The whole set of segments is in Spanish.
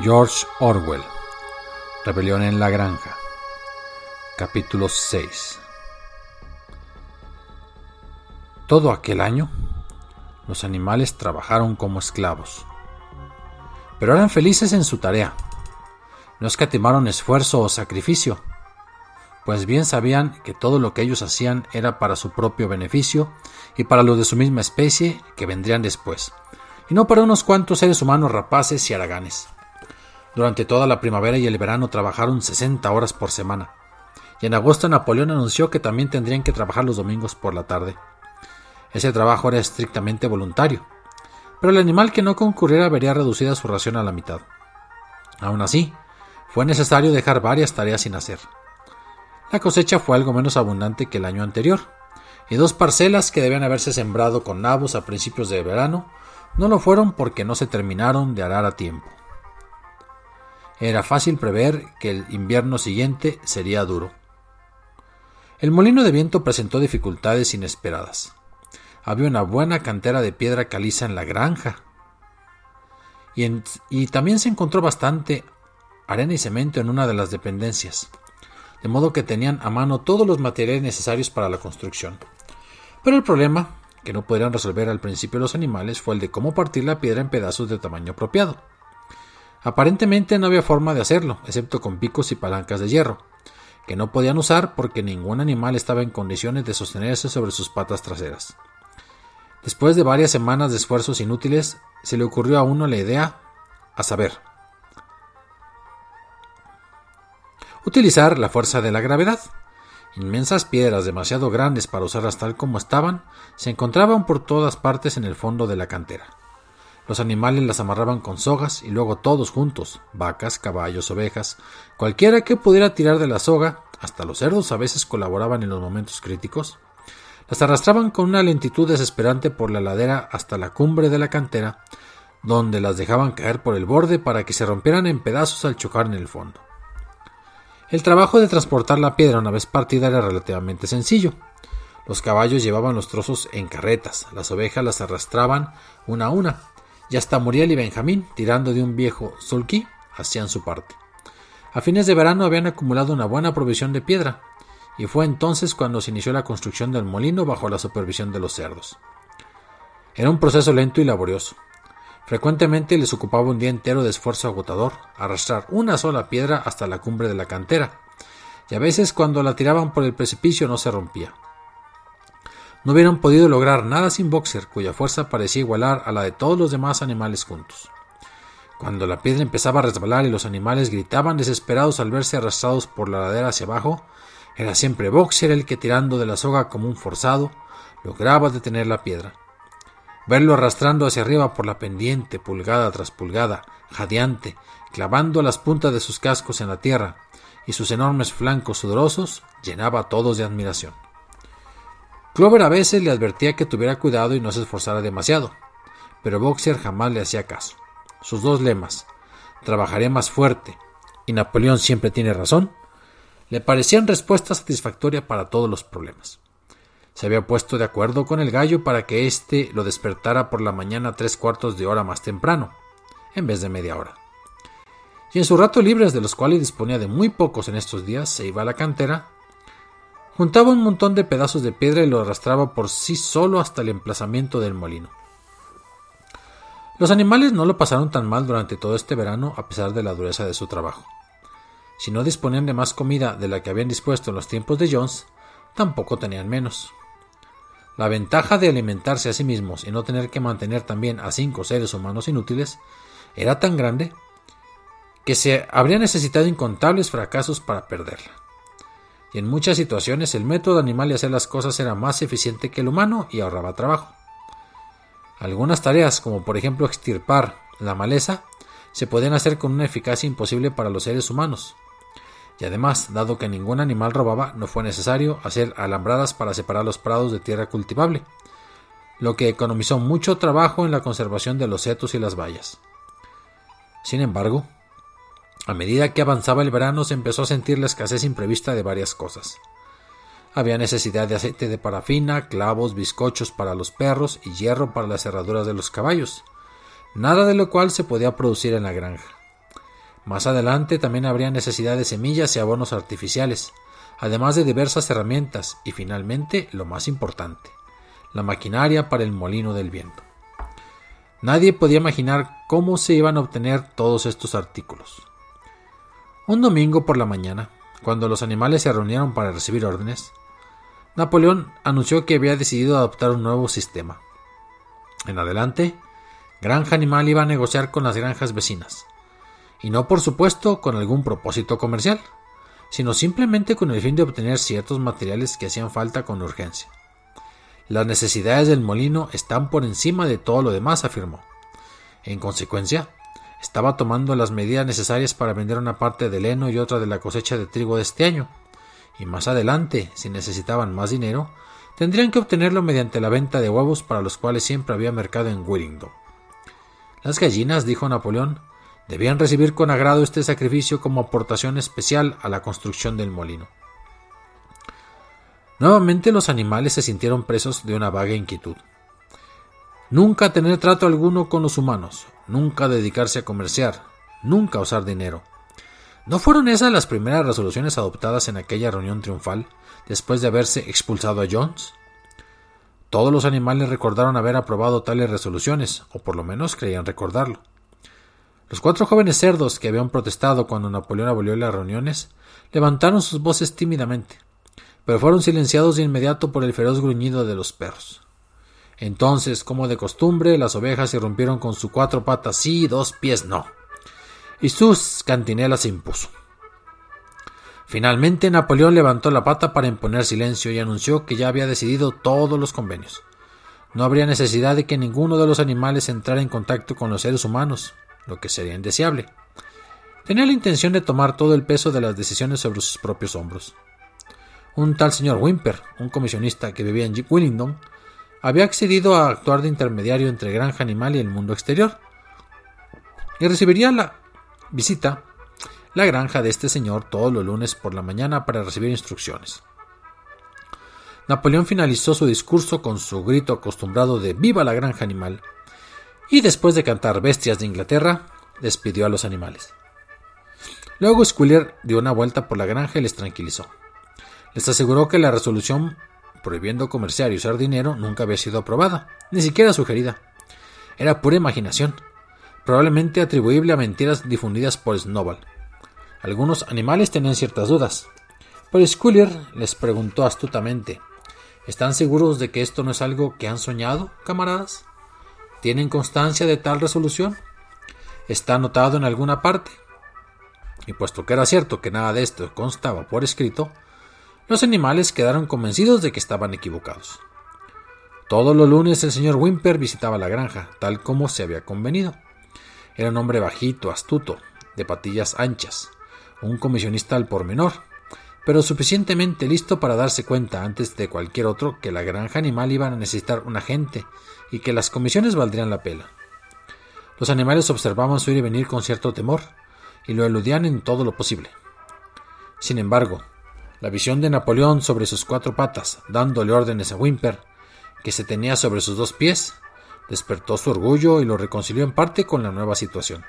George Orwell Rebelión en la Granja Capítulo 6 Todo aquel año, los animales trabajaron como esclavos, pero eran felices en su tarea. No escatimaron esfuerzo o sacrificio, pues bien sabían que todo lo que ellos hacían era para su propio beneficio y para los de su misma especie que vendrían después, y no para unos cuantos seres humanos rapaces y haraganes. Durante toda la primavera y el verano trabajaron 60 horas por semana. Y en agosto Napoleón anunció que también tendrían que trabajar los domingos por la tarde. Ese trabajo era estrictamente voluntario, pero el animal que no concurriera vería reducida su ración a la mitad. Aún así, fue necesario dejar varias tareas sin hacer. La cosecha fue algo menos abundante que el año anterior, y dos parcelas que debían haberse sembrado con nabos a principios de verano no lo fueron porque no se terminaron de arar a tiempo. Era fácil prever que el invierno siguiente sería duro. El molino de viento presentó dificultades inesperadas. Había una buena cantera de piedra caliza en la granja. Y, y, también se encontró bastante arena y cemento en una de las dependencias, de modo que tenían a mano todos los materiales necesarios para la construcción. Pero el problema, que no podrían resolver al principio los animales, fue el de cómo partir la piedra en pedazos de tamaño apropiado. Aparentemente no había forma de hacerlo, excepto con picos y palancas de hierro, que no podían usar porque ningún animal estaba en condiciones de sostenerse sobre sus patas traseras. Después de varias semanas de esfuerzos inútiles, se le ocurrió a uno la idea, a saber, utilizar la fuerza de la gravedad. Inmensas piedras demasiado grandes para usarlas tal como estaban se encontraban por todas partes en el fondo de la cantera. Los animales las amarraban con sogas y luego todos juntos, vacas, caballos, ovejas, cualquiera que pudiera tirar de la soga, hasta los cerdos a veces colaboraban en los momentos críticos, las arrastraban con una lentitud desesperante por la ladera hasta la cumbre de la cantera, donde las dejaban caer por el borde para que se rompieran en pedazos al chocar en el fondo. El trabajo de transportar la piedra una vez partida era relativamente sencillo. Los caballos llevaban los trozos en carretas, las ovejas las arrastraban una a una, y hasta Muriel y Benjamín, tirando de un viejo sulky, hacían su parte. A fines de verano habían acumulado una buena provisión de piedra, y fue entonces cuando se inició la construcción del molino bajo la supervisión de los cerdos. Era un proceso lento y laborioso. Frecuentemente les ocupaba un día entero de esfuerzo agotador arrastrar una sola piedra hasta la cumbre de la cantera, y a veces cuando la tiraban por el precipicio no se rompía. No hubieran podido lograr nada sin Boxer, cuya fuerza parecía igualar a la de todos los demás animales juntos. Cuando la piedra empezaba a resbalar y los animales gritaban desesperados al verse arrastrados por la ladera hacia abajo, era siempre Boxer el que tirando de la soga como un forzado lograba detener la piedra. Verlo arrastrando hacia arriba por la pendiente, pulgada tras pulgada, jadeante, clavando las puntas de sus cascos en la tierra y sus enormes flancos sudorosos, llenaba a todos de admiración. Clover a veces le advertía que tuviera cuidado y no se esforzara demasiado, pero Boxer jamás le hacía caso. Sus dos lemas, trabajaré más fuerte y Napoleón siempre tiene razón, le parecían respuesta satisfactoria para todos los problemas. Se había puesto de acuerdo con el gallo para que éste lo despertara por la mañana tres cuartos de hora más temprano, en vez de media hora. Y en sus ratos libres, de los cuales disponía de muy pocos en estos días, se iba a la cantera Juntaba un montón de pedazos de piedra y lo arrastraba por sí solo hasta el emplazamiento del molino. Los animales no lo pasaron tan mal durante todo este verano a pesar de la dureza de su trabajo. Si no disponían de más comida de la que habían dispuesto en los tiempos de Jones, tampoco tenían menos. La ventaja de alimentarse a sí mismos y no tener que mantener también a cinco seres humanos inútiles era tan grande que se habría necesitado incontables fracasos para perderla. En muchas situaciones el método animal de hacer las cosas era más eficiente que el humano y ahorraba trabajo. Algunas tareas, como por ejemplo extirpar la maleza, se podían hacer con una eficacia imposible para los seres humanos. Y además, dado que ningún animal robaba, no fue necesario hacer alambradas para separar los prados de tierra cultivable, lo que economizó mucho trabajo en la conservación de los setos y las bayas. Sin embargo, a medida que avanzaba el verano se empezó a sentir la escasez imprevista de varias cosas. Había necesidad de aceite de parafina, clavos, bizcochos para los perros y hierro para las cerraduras de los caballos, nada de lo cual se podía producir en la granja. Más adelante también habría necesidad de semillas y abonos artificiales, además de diversas herramientas y finalmente lo más importante, la maquinaria para el molino del viento. Nadie podía imaginar cómo se iban a obtener todos estos artículos. Un domingo por la mañana, cuando los animales se reunieron para recibir órdenes, Napoleón anunció que había decidido adoptar un nuevo sistema. En adelante, Granja Animal iba a negociar con las granjas vecinas, y no por supuesto con algún propósito comercial, sino simplemente con el fin de obtener ciertos materiales que hacían falta con urgencia. Las necesidades del molino están por encima de todo lo demás, afirmó. En consecuencia, estaba tomando las medidas necesarias para vender una parte del heno y otra de la cosecha de trigo de este año, y más adelante, si necesitaban más dinero, tendrían que obtenerlo mediante la venta de huevos para los cuales siempre había mercado en Willingdon. Las gallinas, dijo Napoleón, debían recibir con agrado este sacrificio como aportación especial a la construcción del molino. Nuevamente los animales se sintieron presos de una vaga inquietud. Nunca tener trato alguno con los humanos, nunca dedicarse a comerciar, nunca usar dinero. ¿No fueron esas las primeras resoluciones adoptadas en aquella reunión triunfal, después de haberse expulsado a Jones? Todos los animales recordaron haber aprobado tales resoluciones, o por lo menos creían recordarlo. Los cuatro jóvenes cerdos que habían protestado cuando Napoleón abolió las reuniones levantaron sus voces tímidamente pero fueron silenciados de inmediato por el feroz gruñido de los perros. Entonces, como de costumbre, las ovejas irrumpieron con sus cuatro patas sí y dos pies no. Y sus cantinelas se impuso. Finalmente Napoleón levantó la pata para imponer silencio y anunció que ya había decidido todos los convenios. No habría necesidad de que ninguno de los animales entrara en contacto con los seres humanos, lo que sería indeseable. Tenía la intención de tomar todo el peso de las decisiones sobre sus propios hombros. Un tal señor Wimper, un comisionista que vivía en Willingdon, había accedido a actuar de intermediario entre Granja Animal y el mundo exterior, y recibiría la visita la granja de este señor todos los lunes por la mañana para recibir instrucciones. Napoleón finalizó su discurso con su grito acostumbrado de Viva la granja animal, y después de cantar Bestias de Inglaterra, despidió a los animales. Luego Squiller dio una vuelta por la granja y les tranquilizó. Les aseguró que la resolución prohibiendo comerciar y usar dinero nunca había sido aprobada, ni siquiera sugerida. Era pura imaginación, probablemente atribuible a mentiras difundidas por Snowball. Algunos animales tenían ciertas dudas, pero Squiller les preguntó astutamente ¿Están seguros de que esto no es algo que han soñado, camaradas? ¿Tienen constancia de tal resolución? ¿Está anotado en alguna parte? Y puesto que era cierto que nada de esto constaba por escrito, los animales quedaron convencidos de que estaban equivocados. Todos los lunes el señor Wimper visitaba la granja, tal como se había convenido. Era un hombre bajito, astuto, de patillas anchas, un comisionista al pormenor, pero suficientemente listo para darse cuenta antes de cualquier otro que la granja animal iba a necesitar un agente y que las comisiones valdrían la pena. Los animales observaban su ir y venir con cierto temor y lo eludían en todo lo posible. Sin embargo, la visión de Napoleón sobre sus cuatro patas, dándole órdenes a Wimper, que se tenía sobre sus dos pies, despertó su orgullo y lo reconcilió en parte con la nueva situación.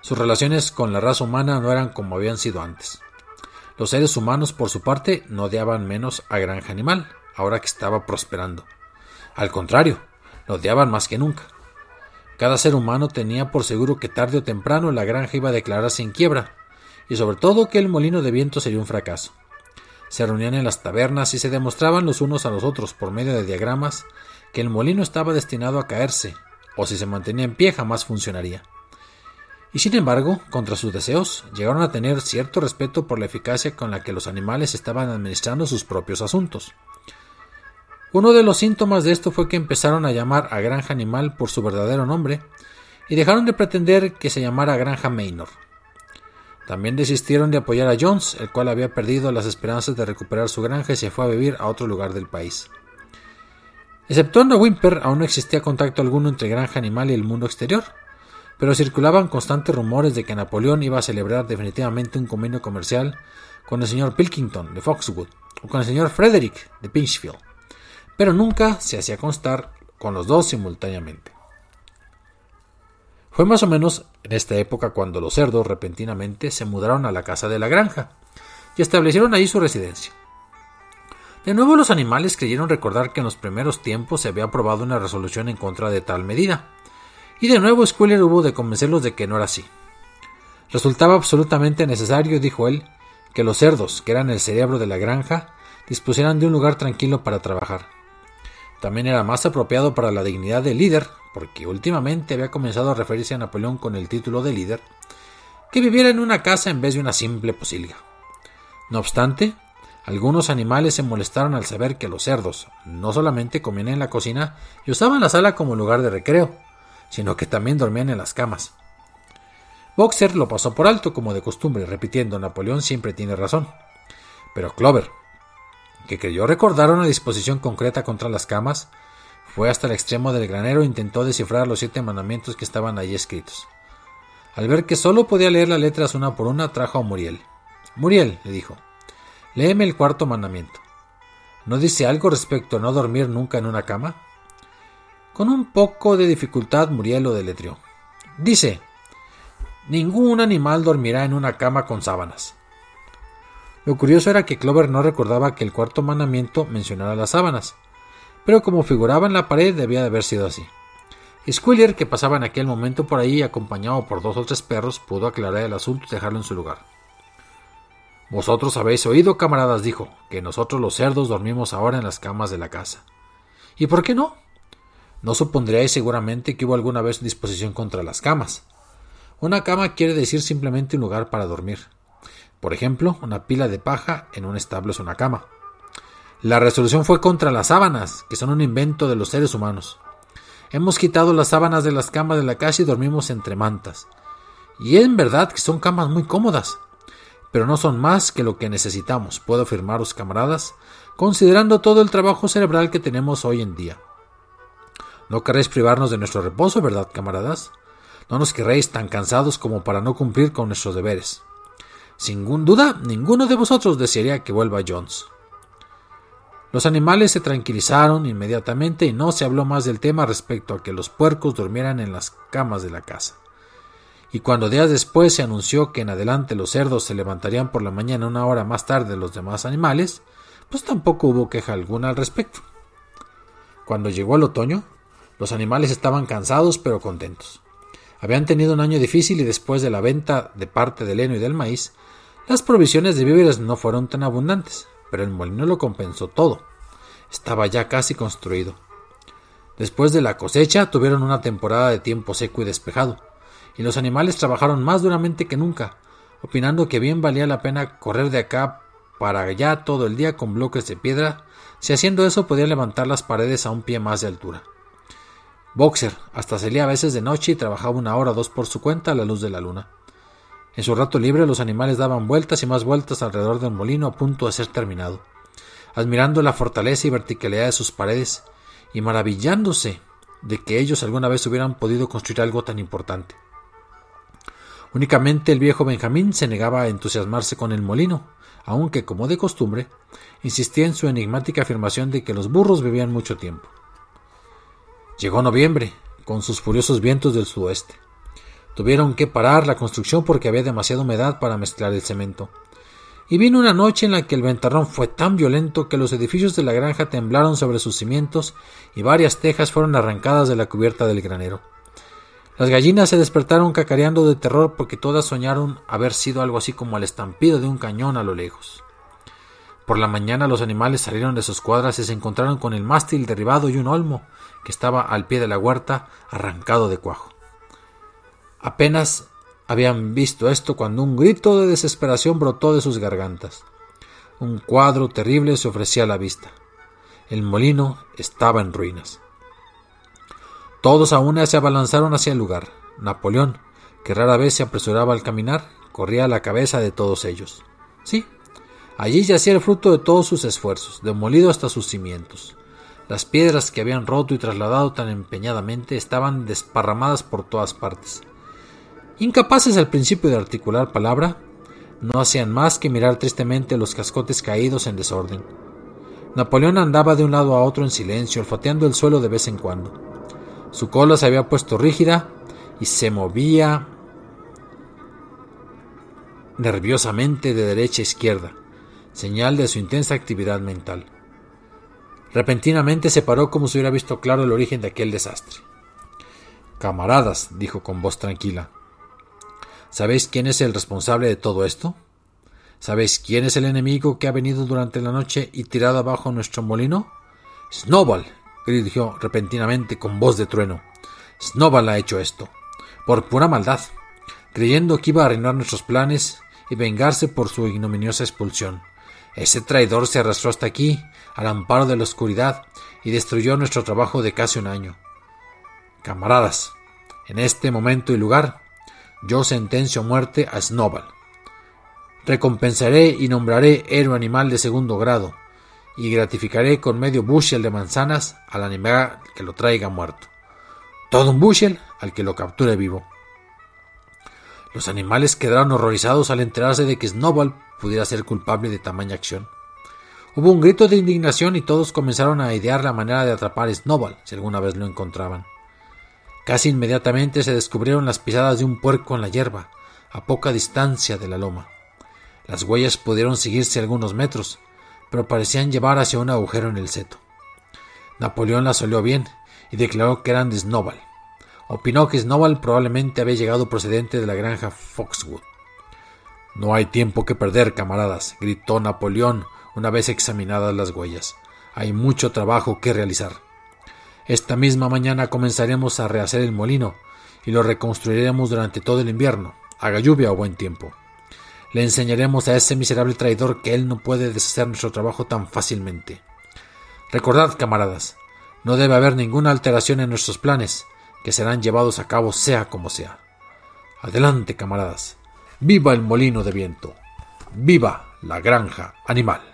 Sus relaciones con la raza humana no eran como habían sido antes. Los seres humanos, por su parte, no odiaban menos a Granja Animal, ahora que estaba prosperando. Al contrario, lo odiaban más que nunca. Cada ser humano tenía por seguro que tarde o temprano la granja iba a declararse en quiebra, y sobre todo que el molino de viento sería un fracaso. Se reunían en las tabernas y se demostraban los unos a los otros por medio de diagramas que el molino estaba destinado a caerse, o si se mantenía en pie jamás funcionaría. Y sin embargo, contra sus deseos, llegaron a tener cierto respeto por la eficacia con la que los animales estaban administrando sus propios asuntos. Uno de los síntomas de esto fue que empezaron a llamar a Granja Animal por su verdadero nombre y dejaron de pretender que se llamara Granja Maynor. También desistieron de apoyar a Jones, el cual había perdido las esperanzas de recuperar su granja y se fue a vivir a otro lugar del país. Exceptuando a Wimper, aún no existía contacto alguno entre Granja Animal y el mundo exterior, pero circulaban constantes rumores de que Napoleón iba a celebrar definitivamente un convenio comercial con el señor Pilkington de Foxwood o con el señor Frederick de Pinchfield pero nunca se hacía constar con los dos simultáneamente. Fue más o menos en esta época cuando los cerdos repentinamente se mudaron a la casa de la granja y establecieron allí su residencia. De nuevo los animales creyeron recordar que en los primeros tiempos se había aprobado una resolución en contra de tal medida, y de nuevo Squiller hubo de convencerlos de que no era así. Resultaba absolutamente necesario, dijo él, que los cerdos, que eran el cerebro de la granja, dispusieran de un lugar tranquilo para trabajar. También era más apropiado para la dignidad de líder, porque últimamente había comenzado a referirse a Napoleón con el título de líder, que viviera en una casa en vez de una simple posilga. No obstante, algunos animales se molestaron al saber que los cerdos no solamente comían en la cocina y usaban la sala como lugar de recreo, sino que también dormían en las camas. Boxer lo pasó por alto como de costumbre, repitiendo Napoleón siempre tiene razón. Pero Clover, que creyó recordar una disposición concreta contra las camas, fue hasta el extremo del granero e intentó descifrar los siete mandamientos que estaban allí escritos. Al ver que solo podía leer las letras una por una, trajo a Muriel. Muriel, le dijo, léeme el cuarto mandamiento. ¿No dice algo respecto a no dormir nunca en una cama? Con un poco de dificultad Muriel lo deletrió. Dice, ningún animal dormirá en una cama con sábanas. Lo curioso era que Clover no recordaba que el cuarto mandamiento mencionara las sábanas, pero como figuraba en la pared debía de haber sido así. Squiller, que pasaba en aquel momento por ahí acompañado por dos o tres perros, pudo aclarar el asunto y dejarlo en su lugar. Vosotros habéis oído, camaradas, dijo, que nosotros los cerdos dormimos ahora en las camas de la casa. ¿Y por qué no? No supondríais seguramente que hubo alguna vez disposición contra las camas. Una cama quiere decir simplemente un lugar para dormir. Por ejemplo, una pila de paja en un establo es una cama. La resolución fue contra las sábanas, que son un invento de los seres humanos. Hemos quitado las sábanas de las camas de la casa y dormimos entre mantas. Y es verdad que son camas muy cómodas, pero no son más que lo que necesitamos, puedo afirmaros, camaradas, considerando todo el trabajo cerebral que tenemos hoy en día. No querréis privarnos de nuestro reposo, ¿verdad, camaradas? No nos querréis tan cansados como para no cumplir con nuestros deberes. Sin duda, ninguno de vosotros desearía que vuelva Jones. Los animales se tranquilizaron inmediatamente y no se habló más del tema respecto a que los puercos durmieran en las camas de la casa. Y cuando días después se anunció que en adelante los cerdos se levantarían por la mañana una hora más tarde de los demás animales, pues tampoco hubo queja alguna al respecto. Cuando llegó el otoño, los animales estaban cansados pero contentos. Habían tenido un año difícil y después de la venta de parte del heno y del maíz, las provisiones de víveres no fueron tan abundantes, pero el molino lo compensó todo. Estaba ya casi construido. Después de la cosecha tuvieron una temporada de tiempo seco y despejado, y los animales trabajaron más duramente que nunca, opinando que bien valía la pena correr de acá para allá todo el día con bloques de piedra, si haciendo eso podía levantar las paredes a un pie más de altura. Boxer hasta salía a veces de noche y trabajaba una hora o dos por su cuenta a la luz de la luna. En su rato libre los animales daban vueltas y más vueltas alrededor del molino a punto de ser terminado, admirando la fortaleza y verticalidad de sus paredes y maravillándose de que ellos alguna vez hubieran podido construir algo tan importante. Únicamente el viejo Benjamín se negaba a entusiasmarse con el molino, aunque, como de costumbre, insistía en su enigmática afirmación de que los burros vivían mucho tiempo. Llegó noviembre, con sus furiosos vientos del sudoeste. Tuvieron que parar la construcción porque había demasiada humedad para mezclar el cemento. Y vino una noche en la que el ventarrón fue tan violento que los edificios de la granja temblaron sobre sus cimientos y varias tejas fueron arrancadas de la cubierta del granero. Las gallinas se despertaron cacareando de terror porque todas soñaron haber sido algo así como el estampido de un cañón a lo lejos. Por la mañana los animales salieron de sus cuadras y se encontraron con el mástil derribado y un olmo que estaba al pie de la huerta arrancado de cuajo. Apenas habían visto esto cuando un grito de desesperación brotó de sus gargantas. Un cuadro terrible se ofrecía a la vista. El molino estaba en ruinas. Todos a una se abalanzaron hacia el lugar. Napoleón, que rara vez se apresuraba al caminar, corría a la cabeza de todos ellos. Sí, allí yacía el fruto de todos sus esfuerzos, demolido hasta sus cimientos. Las piedras que habían roto y trasladado tan empeñadamente estaban desparramadas por todas partes. Incapaces al principio de articular palabra, no hacían más que mirar tristemente los cascotes caídos en desorden. Napoleón andaba de un lado a otro en silencio, olfateando el suelo de vez en cuando. Su cola se había puesto rígida y se movía nerviosamente de derecha a izquierda, señal de su intensa actividad mental. Repentinamente se paró como si hubiera visto claro el origen de aquel desastre. Camaradas, dijo con voz tranquila, ¿sabéis quién es el responsable de todo esto? ¿Sabéis quién es el enemigo que ha venido durante la noche y tirado abajo nuestro molino? Snowball, dirigió repentinamente con voz de trueno. Snowball ha hecho esto, por pura maldad, creyendo que iba a arruinar nuestros planes y vengarse por su ignominiosa expulsión. Ese traidor se arrastró hasta aquí, al amparo de la oscuridad, y destruyó nuestro trabajo de casi un año. Camaradas, en este momento y lugar, yo sentencio muerte a Snowball. Recompensaré y nombraré héroe animal de segundo grado, y gratificaré con medio bushel de manzanas al animal que lo traiga muerto. Todo un bushel al que lo capture vivo. Los animales quedaron horrorizados al enterarse de que Snowball pudiera ser culpable de tamaña acción. Hubo un grito de indignación y todos comenzaron a idear la manera de atrapar a Snowball si alguna vez lo encontraban. Casi inmediatamente se descubrieron las pisadas de un puerco en la hierba, a poca distancia de la loma. Las huellas pudieron seguirse algunos metros, pero parecían llevar hacia un agujero en el seto. Napoleón las olió bien y declaró que eran de Snowball. Opinó que Snowball probablemente había llegado procedente de la granja Foxwood. No hay tiempo que perder, camaradas, gritó Napoleón una vez examinadas las huellas. Hay mucho trabajo que realizar. Esta misma mañana comenzaremos a rehacer el molino y lo reconstruiremos durante todo el invierno, haga lluvia o buen tiempo. Le enseñaremos a ese miserable traidor que él no puede deshacer nuestro trabajo tan fácilmente. Recordad, camaradas, no debe haber ninguna alteración en nuestros planes, que serán llevados a cabo sea como sea. Adelante, camaradas. Viva el molino de viento. Viva la granja animal.